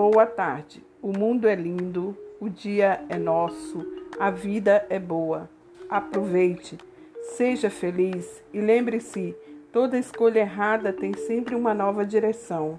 Boa tarde. O mundo é lindo, o dia é nosso, a vida é boa. Aproveite, seja feliz e lembre-se: toda escolha errada tem sempre uma nova direção.